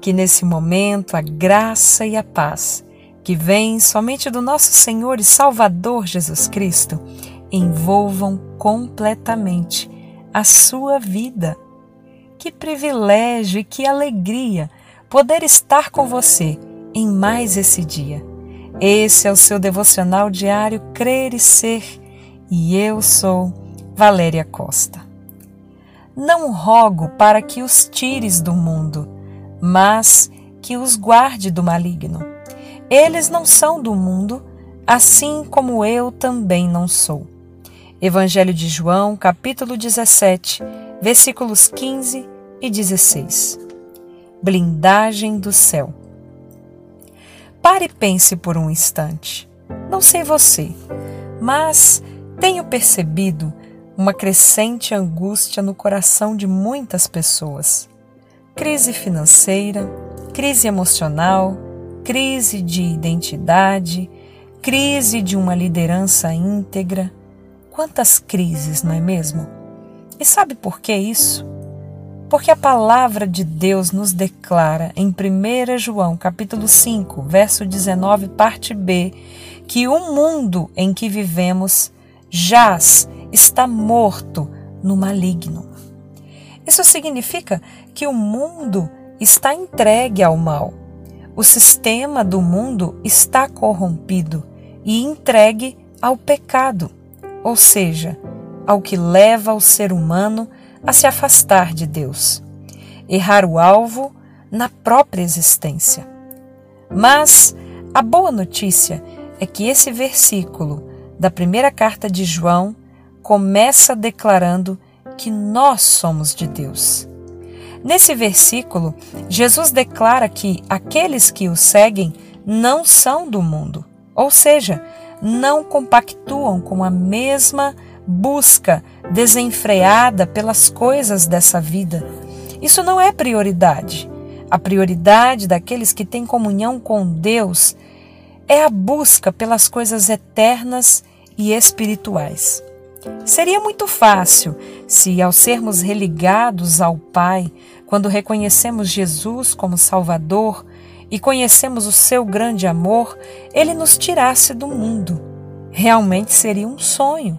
Que nesse momento a graça e a paz que vem somente do nosso Senhor e Salvador Jesus Cristo envolvam completamente a sua vida. Que privilégio e que alegria poder estar com você em mais esse dia. Esse é o seu devocional diário Crer e Ser e eu sou Valéria Costa. Não rogo para que os tires do mundo, mas que os guarde do maligno. Eles não são do mundo, assim como eu também não sou. Evangelho de João, capítulo 17, versículos 15 e 16. Blindagem do céu. Pare e pense por um instante. Não sei você, mas tenho percebido uma crescente angústia no coração de muitas pessoas. Crise financeira, crise emocional, crise de identidade, crise de uma liderança íntegra. Quantas crises, não é mesmo? E sabe por que isso? Porque a palavra de Deus nos declara em 1 João, capítulo 5, verso 19, parte B, que o mundo em que vivemos jaz está morto no maligno. Isso significa que o mundo está entregue ao mal. O sistema do mundo está corrompido e entregue ao pecado, ou seja, ao que leva o ser humano a se afastar de Deus, errar o alvo na própria existência. Mas a boa notícia é que esse versículo da primeira carta de João começa declarando que nós somos de Deus. Nesse versículo, Jesus declara que aqueles que o seguem não são do mundo, ou seja, não compactuam com a mesma busca desenfreada pelas coisas dessa vida. Isso não é prioridade. A prioridade daqueles que têm comunhão com Deus é a busca pelas coisas eternas e espirituais. Seria muito fácil se, ao sermos religados ao Pai, quando reconhecemos Jesus como Salvador e conhecemos o seu grande amor, ele nos tirasse do mundo. Realmente seria um sonho.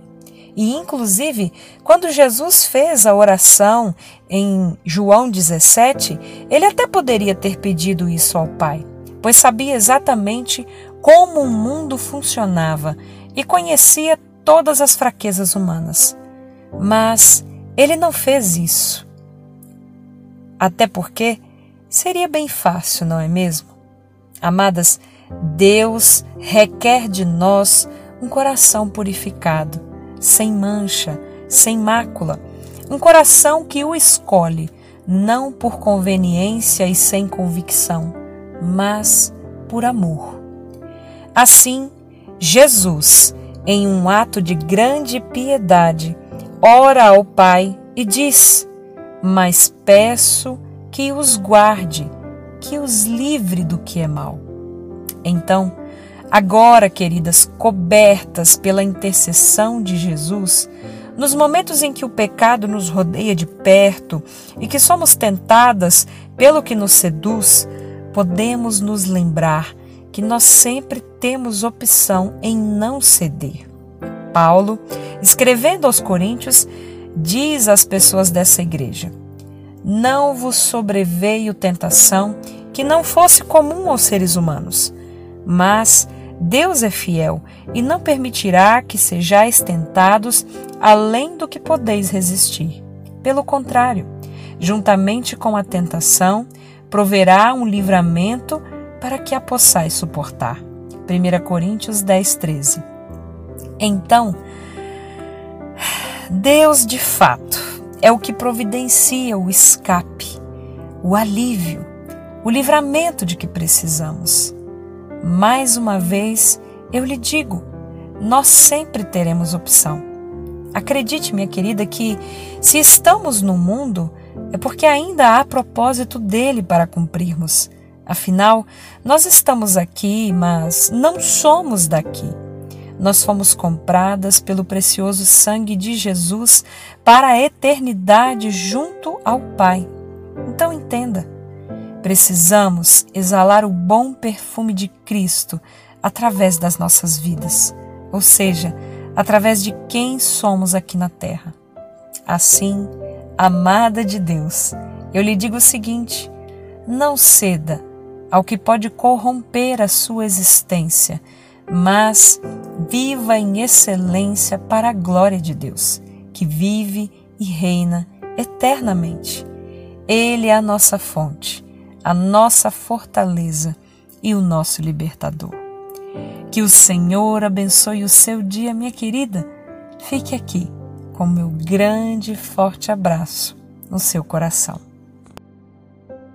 E, inclusive, quando Jesus fez a oração em João 17, ele até poderia ter pedido isso ao Pai, pois sabia exatamente como o mundo funcionava e conhecia todas as fraquezas humanas. Mas ele não fez isso. Até porque seria bem fácil, não é mesmo? Amadas, Deus requer de nós um coração purificado, sem mancha, sem mácula, um coração que o escolhe não por conveniência e sem convicção, mas por amor. Assim, Jesus em um ato de grande piedade, ora ao Pai e diz: Mas peço que os guarde, que os livre do que é mal. Então, agora, queridas, cobertas pela intercessão de Jesus, nos momentos em que o pecado nos rodeia de perto e que somos tentadas pelo que nos seduz, podemos nos lembrar que nós sempre temos opção em não ceder. Paulo, escrevendo aos Coríntios, diz às pessoas dessa igreja: Não vos sobreveio tentação que não fosse comum aos seres humanos, mas Deus é fiel e não permitirá que sejais tentados além do que podeis resistir. Pelo contrário, juntamente com a tentação, proverá um livramento para que a possais suportar. 1 Coríntios 10, 13. Então, Deus de fato é o que providencia o escape, o alívio, o livramento de que precisamos. Mais uma vez, eu lhe digo, nós sempre teremos opção. Acredite, minha querida, que se estamos no mundo, é porque ainda há propósito dele para cumprirmos. Afinal, nós estamos aqui, mas não somos daqui. Nós fomos compradas pelo precioso sangue de Jesus para a eternidade junto ao Pai. Então entenda, precisamos exalar o bom perfume de Cristo através das nossas vidas, ou seja, através de quem somos aqui na terra. Assim, amada de Deus, eu lhe digo o seguinte: não ceda ao que pode corromper a sua existência, mas viva em excelência para a glória de Deus, que vive e reina eternamente. Ele é a nossa fonte, a nossa fortaleza e o nosso libertador. Que o Senhor abençoe o seu dia, minha querida. Fique aqui com meu grande e forte abraço no seu coração.